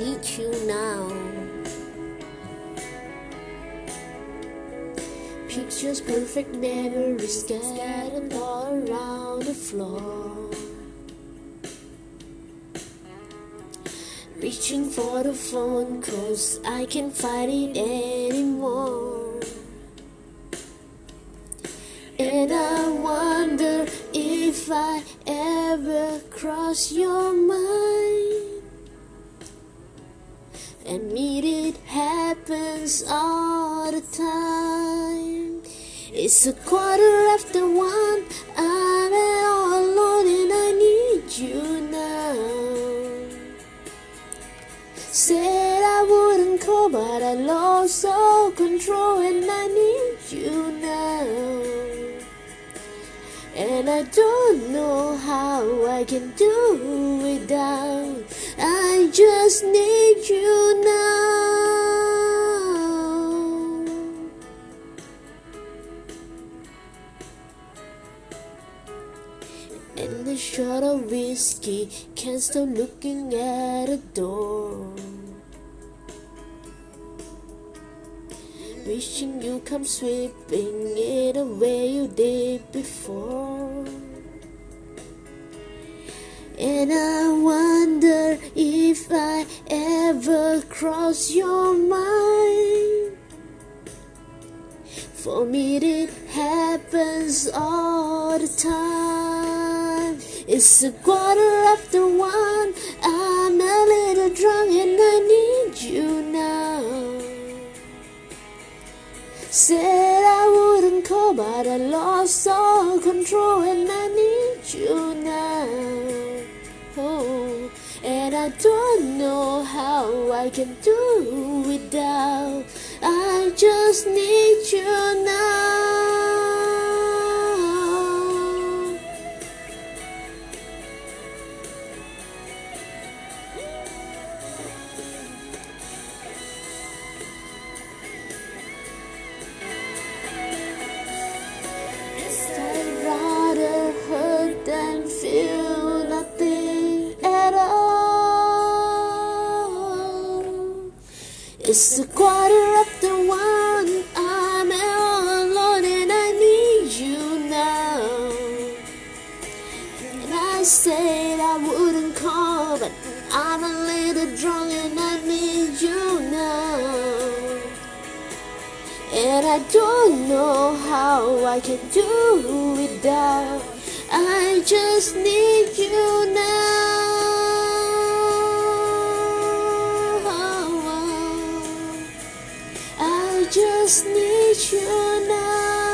need you now. Pictures, perfect memories scattered all around the floor. Reaching for the phone cause I can't fight it anymore. And I wonder if I ever cross your mind. And meet it happens all the time. It's a quarter after one. I'm all alone and I need you now. Said I wouldn't call, but I lost all control and I need you now. And I don't know how I can do without. I just need you And the shot of whiskey can't stop looking at the door. Wishing you come sweeping it away you did before. And I wonder if I ever cross your mind. For me, it happens all the time. It's a quarter after one. I'm a little drunk and I need you now. Said I wouldn't call, but I lost all control and I need you now. Oh, and I don't know how I can do without. I just need you now. It's a quarter after one. I'm alone and I need you now. And I said I wouldn't call, but I'm a little drunk and I need you now. And I don't know how I can do without. I just need you just need you now.